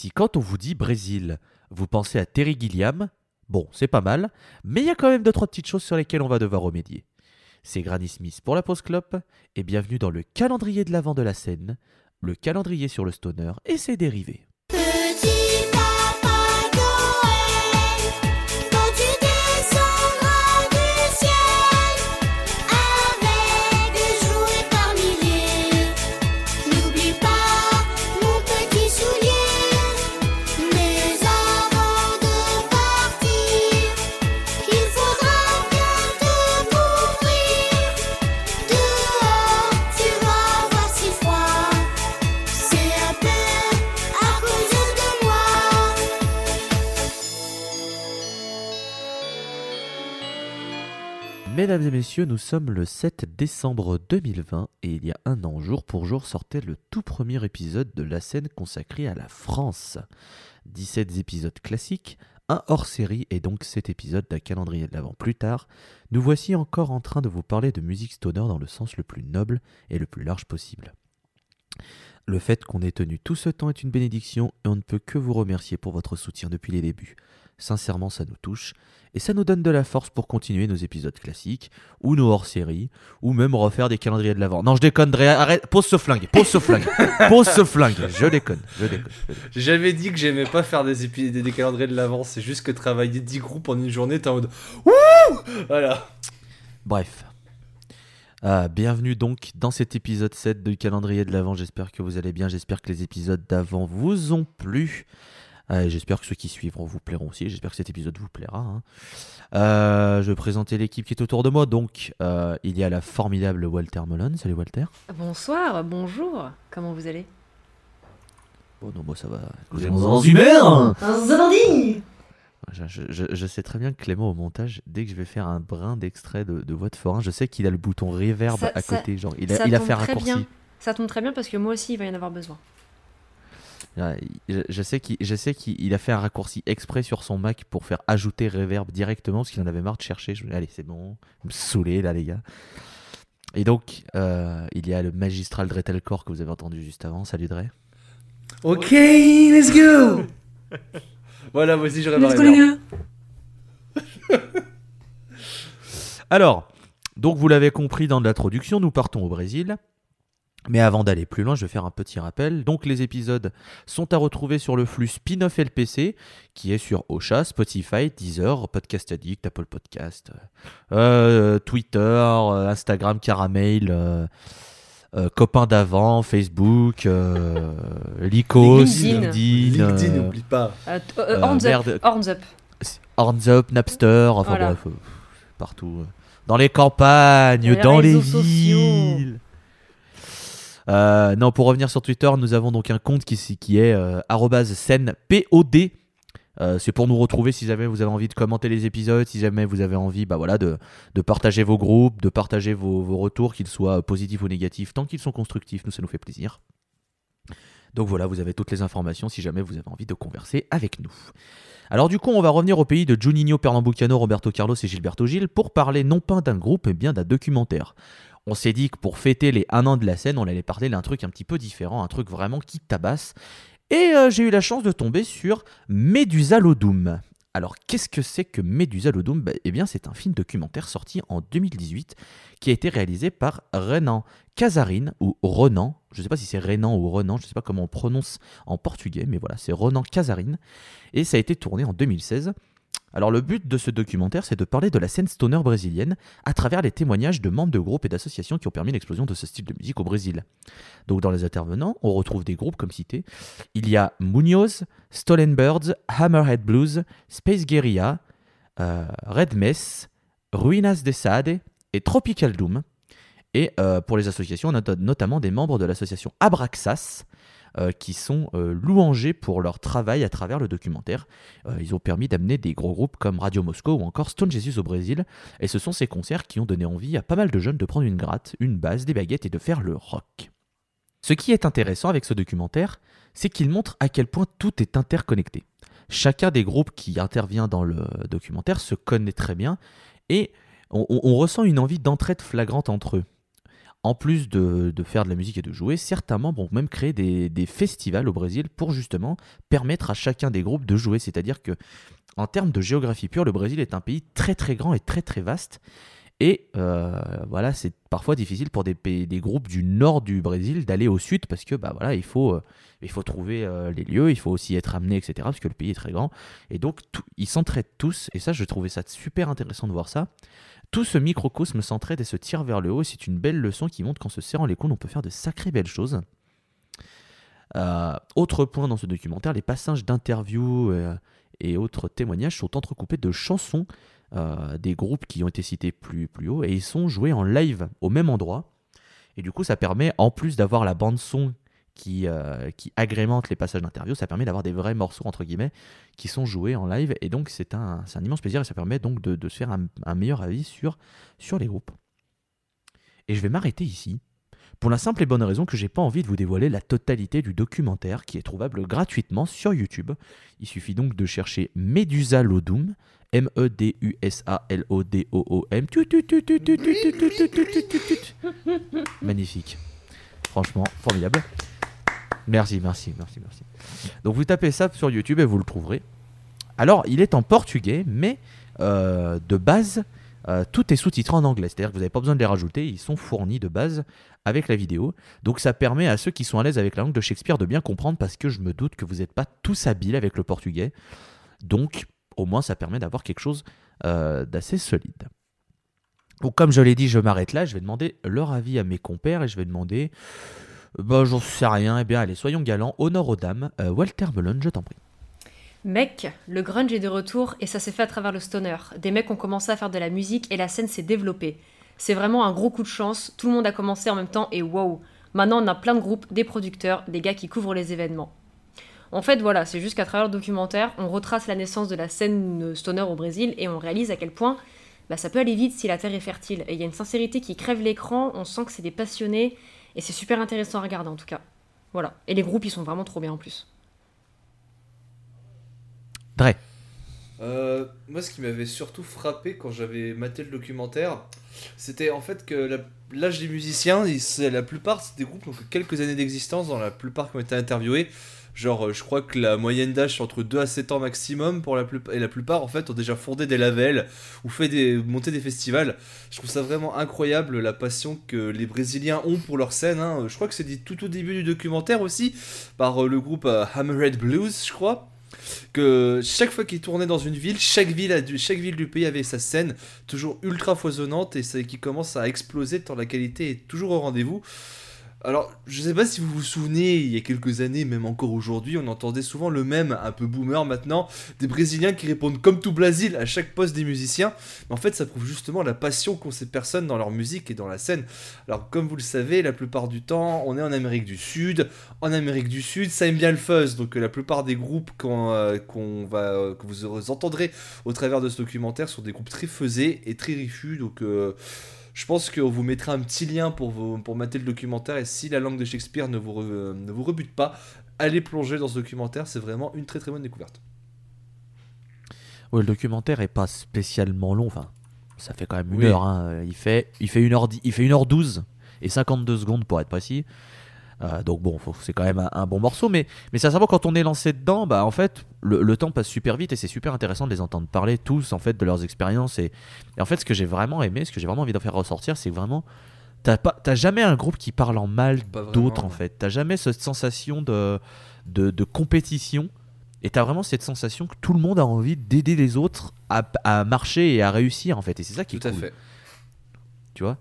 Si quand on vous dit Brésil, vous pensez à Terry Gilliam, bon, c'est pas mal, mais il y a quand même deux trois petites choses sur lesquelles on va devoir remédier. C'est Granny Smith pour la pause clope, et bienvenue dans le calendrier de l'avant de la scène, le calendrier sur le stoner et ses dérivés. Mesdames et messieurs, nous sommes le 7 décembre 2020 et il y a un an, jour pour jour, sortait le tout premier épisode de la scène consacrée à la France. 17 épisodes classiques, un hors-série et donc cet épisode d'un calendrier de l'avant plus tard, nous voici encore en train de vous parler de musique stoner dans le sens le plus noble et le plus large possible. Le fait qu'on ait tenu tout ce temps est une bénédiction et on ne peut que vous remercier pour votre soutien depuis les débuts. Sincèrement, ça nous touche et ça nous donne de la force pour continuer nos épisodes classiques, ou nos hors-séries, ou même refaire des calendriers de l'avant. Non, je déconne, Drea, arrête, pose ce flingue, pose ce flingue, pose ce flingue, je déconne, je déconne. J'avais dit que j'aimais pas faire des, épi- des, des calendriers de l'avance, c'est juste que travailler 10 groupes en une journée, t'es en mode Wouh Voilà. Bref. Euh, bienvenue donc dans cet épisode 7 du calendrier de l'avant. J'espère que vous allez bien. J'espère que les épisodes d'avant vous ont plu. Euh, J'espère que ceux qui suivront vous plairont aussi. J'espère que cet épisode vous plaira. hein. Euh, je vais présenter l'équipe qui est autour de moi. Donc, euh, il y a la formidable Walter Mullen. Salut Walter. Bonsoir, bonjour, comment vous allez? Bon, non, moi ça va. Vous êtes en humeur Je, je- je- je sais très bien que Clément au montage, dès que je vais faire un brin d'extrait de, de voix de forain, je sais qu'il a le bouton reverb Ça- à ça- côté. Genre, il a, il a fait un raccourci. bien. Ça tombe très bien parce que moi aussi il va y en avoir besoin. Je, je sais qu'il je sais qu'il il a fait un raccourci exprès sur son Mac pour faire ajouter reverb directement parce qu'il en avait marre de chercher. Je me dis, allez, c'est bon, vous me saoulez là, les gars. Et donc, euh, il y a le magistral Dretelcore que vous avez entendu juste avant. Salut Dre. Ok, let's go Voilà, moi aussi j'aurais réverb. Alors, donc vous l'avez compris dans l'introduction, nous partons au Brésil. Mais avant d'aller plus loin, je vais faire un petit rappel. Donc les épisodes sont à retrouver sur le flux Spin-off LPC, qui est sur Ocha, Spotify, Deezer, Podcast Addict, Apple Podcast, euh, Twitter, euh, Instagram, Caramel, euh, euh, Copains d'avant, Facebook, euh, Lycos, LinkedIn. LinkedIn, euh, n'oublie pas. Euh, euh, Euh, horns up, horns up. Horns Up, Napster, enfin Voilà. bref, euh, partout. euh, Dans les campagnes, Les dans les réseaux sociaux. Euh, non, pour revenir sur Twitter, nous avons donc un compte qui, est euh, arobase scène POD. Euh, c'est pour nous retrouver si jamais vous avez envie de commenter les épisodes, si jamais vous avez envie bah voilà, de, partager vos groupes, de partager vos, vos retours, qu'ils soient positifs ou négatifs. Tant qu'ils sont constructifs, nous, ça nous fait plaisir. Donc voilà, vous avez toutes les informations si jamais vous avez envie de converser avec nous. Alors du coup, on va revenir au pays de Juninho Pernambucano, Roberto Carlos et Gilberto Gil pour parler non pas d'un groupe, mais bien d'un documentaire. On s'est dit que pour fêter les 1 an de la scène, on allait parler d'un truc un petit peu différent, un truc vraiment qui tabasse. Et euh, j'ai eu la chance de tomber sur Medusa Lodum. Alors qu'est-ce que c'est que Medusa Lodum Bah, Eh bien c'est un film documentaire sorti en 2018 qui a été réalisé par Renan Casarin ou Renan. Je ne sais pas si c'est Renan ou Renan, je ne sais pas comment on prononce en portugais, mais voilà, c'est Renan Casarin. Et ça a été tourné en 2016. Alors le but de ce documentaire, c'est de parler de la scène stoner brésilienne à travers les témoignages de membres de groupes et d'associations qui ont permis l'explosion de ce style de musique au Brésil. Donc dans les intervenants, on retrouve des groupes comme cité. Il y a Munoz, Stolen Birds, Hammerhead Blues, Space Guerilla, euh, Red Mess, Ruinas de Sade et Tropical Doom. Et euh, pour les associations, on a notamment des membres de l'association Abraxas, euh, qui sont euh, louangés pour leur travail à travers le documentaire. Euh, ils ont permis d'amener des gros groupes comme Radio Moscow ou encore Stone Jesus au Brésil. Et ce sont ces concerts qui ont donné envie à pas mal de jeunes de prendre une gratte, une base, des baguettes et de faire le rock. Ce qui est intéressant avec ce documentaire, c'est qu'il montre à quel point tout est interconnecté. Chacun des groupes qui intervient dans le documentaire se connaît très bien et on, ressent une envie d'entraide flagrante entre eux. En plus de, faire de la musique et de jouer, certains membres ont même créé des, festivals au Brésil pour justement permettre à chacun des groupes de jouer. C'est-à-dire que en termes de géographie pure, le Brésil est un pays très très grand et très très vaste. Et euh, voilà, c'est parfois difficile pour des, pays- des groupes du nord du Brésil d'aller au sud parce que bah voilà, il faut, euh, il faut trouver euh, les lieux, il faut aussi être amené, etc. Parce que le pays est très grand. Et donc, ils s'entraident tous. Et ça, je trouvais ça super intéressant de voir ça. Tout ce microcosme s'entraide et se tire vers le haut. C'est une belle leçon qui montre qu'en se serrant les coudes, on peut faire de sacrées belles choses. Euh, autre point dans ce documentaire, les passages d'interviews euh, et autres témoignages sont entrecoupés de chansons euh, des groupes qui ont été cités plus, plus haut et ils sont joués en live au même endroit. Et du coup, ça permet, en plus d'avoir la bande-son qui, agrémentent les passages d'interview. Ça permet d'avoir des vrais morceaux, entre guillemets, qui sont joués en live. Et donc, c'est un, immense plaisir et ça permet donc de, se faire un, meilleur avis sur, les groupes. Et je vais m'arrêter ici. Pour la simple et bonne raison que j'ai pas envie de vous dévoiler la totalité du documentaire qui est trouvable gratuitement sur YouTube. Il suffit donc de chercher Medusa Lodum, M-E-D-U-S-A-L-O-D-O-O-M. Magnifique. Franchement, formidable. Merci, merci, merci, merci. Donc vous tapez ça sur YouTube et vous le trouverez. Alors, il est en portugais, mais euh, de base, euh, tout est sous-titré en anglais. C'est-à-dire que vous n'avez pas besoin de les rajouter, ils sont fournis de base avec la vidéo. Donc ça permet à ceux qui sont à l'aise avec la langue de Shakespeare de bien comprendre parce que je me doute que vous n'êtes pas tous habiles avec le portugais. Donc au moins ça permet d'avoir quelque chose euh, d'assez solide. Donc comme je l'ai dit, je m'arrête là, je vais demander leur avis à mes compères et je vais demander... Bah j'en sais rien, eh bien allez, soyons galants, honneur aux dames. Euh, Walter Melon, je t'en prie. Mec, le grunge est de retour et ça s'est fait à travers le stoner. Des mecs ont commencé à faire de la musique et la scène s'est développée. C'est vraiment un gros coup de chance, tout le monde a commencé en même temps et wow. Maintenant on a plein de groupes, des producteurs, des gars qui couvrent les événements. En fait voilà, c'est juste qu'à travers le documentaire, on retrace la naissance de la scène stoner au Brésil et on réalise à quel point bah, ça peut aller vite si la terre est fertile. Et il y a une sincérité qui crève l'écran, on sent que c'est des passionnés et c'est super intéressant à regarder en tout cas. Voilà. Et les groupes ils sont vraiment trop bien en plus. Dre. Euh, moi, ce qui m'avait surtout frappé quand j'avais maté le documentaire, c'était en fait que la- l'âge des musiciens, la plupart, c'est des groupes qui ont que quelques années d'existence, dans la plupart qui ont été interviewés. Genre, euh, je crois que la moyenne d'âge, c'est entre 2 à 7 ans maximum, pour la plupart, et la plupart, en fait, ont déjà fondé des labels ou fait des, monté des festivals. Je trouve ça vraiment incroyable, la passion que les Brésiliens ont pour leur scène. hein. Je crois que c'est dit tout au début du documentaire aussi, par euh, le groupe euh, Hammerhead Blues, je crois que chaque fois qu'ils tournaient dans une ville, chaque ville, a du, chaque ville du pays avait sa scène, toujours ultra foisonnante et qui commence à exploser tant la qualité est toujours au rendez-vous. Alors, je sais pas si vous vous souvenez, il y a quelques années, même encore aujourd'hui, on entendait souvent le même, un peu boomer maintenant, des Brésiliens qui répondent comme tout Brésil à chaque poste des musiciens. Mais en fait, ça prouve justement la passion qu'ont ces personnes dans leur musique et dans la scène. Alors, comme vous le savez, la plupart du temps, on est en Amérique du Sud. En Amérique du Sud, ça aime bien le fuzz. Donc, euh, la plupart des groupes euh, euh, que vous entendrez au travers de ce documentaire sont des groupes très fuzzés et très riffus. Donc, euh, je pense qu'on vous mettra un petit lien pour, vous, pour mater le documentaire. Et si la langue de Shakespeare ne vous, re- ne vous rebute pas, allez plonger dans ce documentaire. C'est vraiment une très très bonne découverte. Ouais, le documentaire est pas spécialement long. Enfin, ça fait quand même une Oui. heure. hein. Il fait, il fait une heure, il fait une heure 12 et 52 secondes pour être précis. Euh, donc bon, c'est quand même un, un bon morceau, mais mais ça savoir quand on est lancé dedans, bah en fait le, le temps passe super vite et c'est super intéressant de les entendre parler tous en fait de leurs expériences et, et en fait ce que j'ai vraiment aimé, ce que j'ai vraiment envie d'en faire ressortir, c'est vraiment t'as jamais un groupe qui parle en mal d'autres en fait, t'as jamais cette sensation de de, de compétition et t'as vraiment cette sensation que tout le monde a envie d'aider les autres à, à marcher et à réussir en fait et c'est ça qui Tout est à cool fait. tu vois?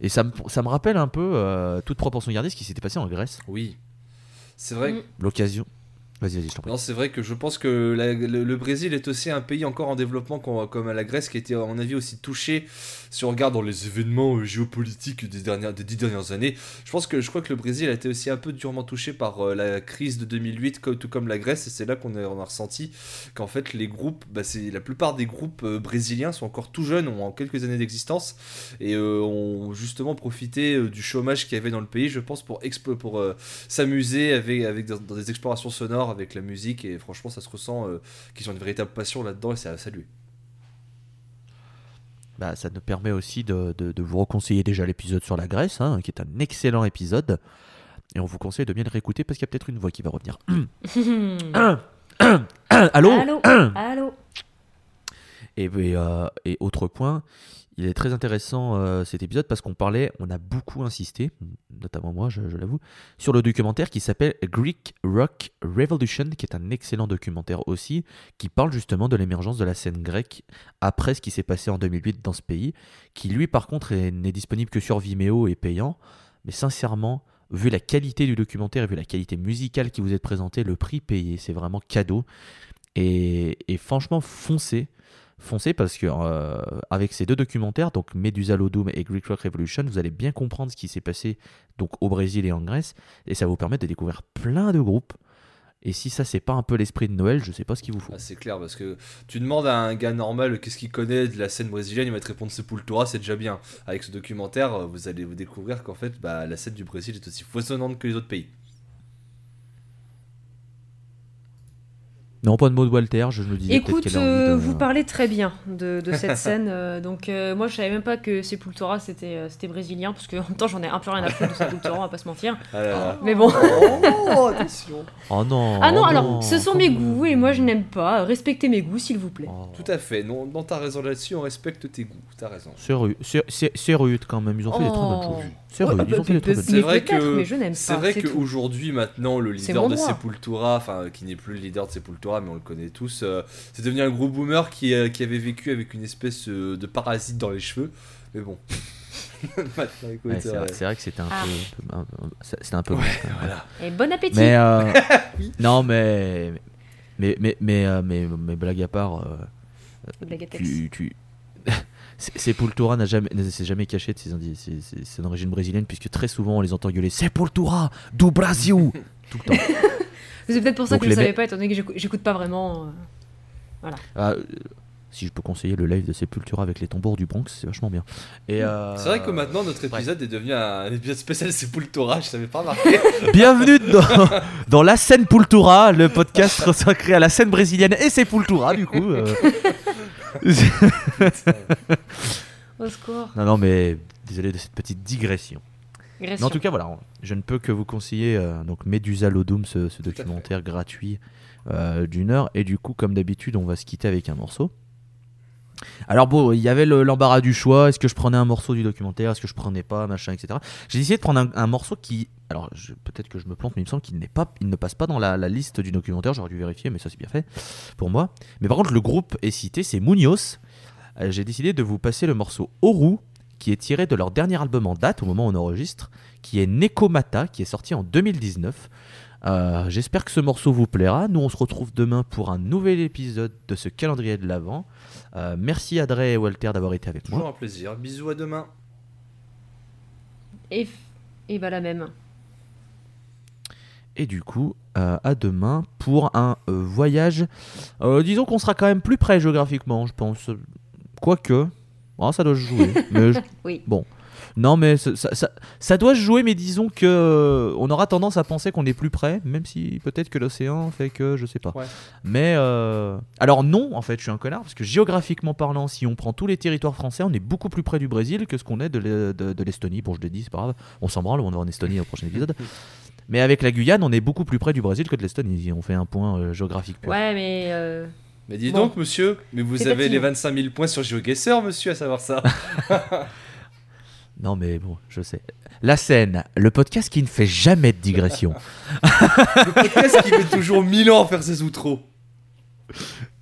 Et ça me, ça me rappelle un peu, euh, toute proportion gardée, ce qui s'était passé en Grèce. Oui. C'est vrai. Mm. L'occasion. Vas-y, vas-y, je t'en. Non, c'est vrai que je pense que le, Brésil est aussi un pays encore en développement comme la Grèce qui a été, à mon avis, aussi touché si on regarde dans les événements euh, géopolitiques des, dernières, des dix dernières années. Je pense que je crois que le Brésil a été aussi un peu durement touché par euh, la crise de 2008, comme- tout comme la Grèce, et c'est là qu'on a, ressenti qu'en fait les groupes, bah, c'est la plupart des groupes euh, brésiliens sont encore tout jeunes, ont quelques années d'existence, et ont justement profité du chômage qu'il y avait dans le pays, je pense, pour, explo- pour s'amuser avec, avec dans des explorations sonores avec la musique et franchement ça se ressent euh, qu'ils ont une véritable passion là-dedans et c'est à saluer. bah, ça nous permet aussi de, de- de vous reconseiller déjà l'épisode sur la Grèce, hein, qui est un excellent épisode. Et on vous conseille de bien le réécouter parce qu'il y a peut-être une voix qui va revenir. Allô Allô Allô Et, et, euh, et autre point, il est très intéressant euh, cet épisode parce qu'on parlait, on a beaucoup insisté, notamment moi, je, l'avoue, sur le documentaire qui s'appelle Greek Rock Revolution, qui est un excellent documentaire aussi, qui parle justement de l'émergence de la scène grecque après ce qui s'est passé en 2008 dans ce pays, qui lui par contre est- n'est disponible que sur Vimeo et payant, mais sincèrement, vu la qualité du documentaire et vu la qualité musicale qui vous est présentée, le prix payé, c'est vraiment cadeau. Et, et franchement, foncez foncez parce que euh, avec ces deux documentaires, donc Medusa Lodum et Greek Rock Revolution, vous allez bien comprendre ce qui s'est passé donc au Brésil et en Grèce, et ça vous permettre de découvrir plein de groupes. Et si ça c'est pas un peu l'esprit de Noël, je sais pas ce qu'il vous faut. Ah, c'est clair parce que tu demandes à un gars normal qu'est-ce qu'il connaît de la scène brésilienne, il va te répondre Sepultura, c'est déjà bien. Avec ce documentaire, euh, vous allez vous découvrir qu'en fait, bah, la scène du Brésil est aussi foisonnante que les autres pays. Non, pas de mot de Walter, je me disais peut-être Écoute, euh, de- vous parlez très bien de, de cette scène. euh, donc, euh, moi, je savais même pas que Sepultura c'était euh, c'était brésilien, parce que en même temps, j'en ai un peu rien à foutre de Sepultura, on va pas se mentir. Ah là. Mais bon. Oh, attention. Oh non Ah non, oh alors, ce sont mes goûts et moi, je n'aime pas. Respectez mes goûts, s'il vous plaît. Oh. Tout à fait, non, non t'as raison là-dessus, on respecte tes goûts, t'as raison. C'est rude, c'est- c'est c'est rude quand même, ils ont fait des très bonnes Oh. choses. C'est Ouais, bah, C'est vrai que- n'aime C'est vrai c'est tout. qu'aujourd'hui, maintenant, le C'est leader de. Sepultura, enfin, qui n'est plus le leader de Sepultura, mais on le connaît tous, euh, c'est devenu un gros boomer qui, euh, qui avait vécu avec une espèce euh, de parasite dans les cheveux. Mais bon. Ouais, c'est euh, vrai, c'est vrai que c'était un Ah. peu, un peu- un- c'était un peu voilà. Et bon appétit Mais euh, non, mais mais mais mais, euh, mais, mais blague à part, euh, Blague à tu, tu... Sepultura n'a jamais, ne s'est jamais caché de ses, ses- ses- son origine brésilienne puisque très souvent on les entend gueuler Sepultura do Brasil tout le temps. C'est peut-être pour ça Donc que je ne savais pas, étant donné que j'écoute- j'écoute pas vraiment. euh. Ah, euh, si je peux conseiller le live de Sepultura avec les tambours du Bronx, c'est vachement bien. Et euh, C'est vrai que maintenant, notre épisode est devenu un épisode spécial Sepultura, je savais pas remarqué. bienvenue dans, dans la scène Pultura, le podcast consacré à la scène brésilienne et Sepultura du coup. Au secours. non non mais désolé de cette petite digression. Mais en tout cas, voilà, je ne peux que vous conseiller euh, donc Medusa Lodum, ce, documentaire gratuit euh, d'une heure. Et du coup, comme d'habitude, on va se quitter avec un morceau. Alors bon, il y avait le- l'embarras du choix. Est-ce que je prenais un morceau du documentaire? Est-ce que je prenais pas? Machin, etc. J'ai décidé de prendre un, morceau qui, alors peut-être que je me plante, mais il me semble qu'il pas, il ne passe pas dans la, la liste du documentaire. J'aurais dû vérifier, mais ça c'est bien fait pour moi. Mais par contre, le groupe est cité, c'est Munoz. Euh, J'ai décidé de vous passer le morceau Oru, qui est tiré de leur dernier album en date au moment où on enregistre, qui est Nekomata, qui est sorti en 2019. Euh, J'espère que ce morceau vous plaira. Nous, on se retrouve demain pour un nouvel épisode de ce calendrier de l'Avent. Euh, merci Adré et Walter d'avoir été avec Toujours moi. un plaisir. Bisous à demain. Et, et bah la même. Et du coup, euh, à demain pour un euh, voyage. Euh, disons qu'on sera quand même plus près géographiquement, je pense. Quoique, oh, ça doit se jouer. mais je- Oui. Bon. Non, mais ça, ça- ça- ça doit se jouer, mais disons que euh, on aura tendance à penser qu'on est plus près, même si peut-être que l'océan fait que je sais pas. Ouais. Mais euh, alors non, en fait, je suis un connard parce que géographiquement parlant, si on prend tous les territoires français, on est beaucoup plus près du Brésil que ce qu'on est de l'E- de- de l'Estonie. Bon, je l'ai dit, c'est pas grave. On s'en branle, on va en Estonie au prochain épisode. Mais avec la Guyane, on est beaucoup plus près du Brésil que de l'Estonie. On fait un point euh, géographique pur. Ouais, mais. euh, Mais dis Bon. donc, monsieur, mais vous avez les fatigant. 25 000 points sur GeoGuessr, monsieur, à savoir ça. Non, mais bon, je sais. La scène, le podcast qui ne fait jamais de digression. Le podcast qui met toujours 1000 ans à faire ses outros.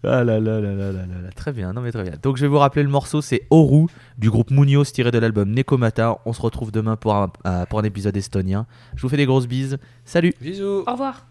Ah là là là là là là là. Très bien, non mais très bien. Donc je vais vous rappeler le morceau, c'est Oru du groupe Munoz tiré de l'album Nekomata. On se retrouve demain pour un, euh, pour un épisode estonien. Je vous fais des grosses bises. Salut Bisous. Au revoir.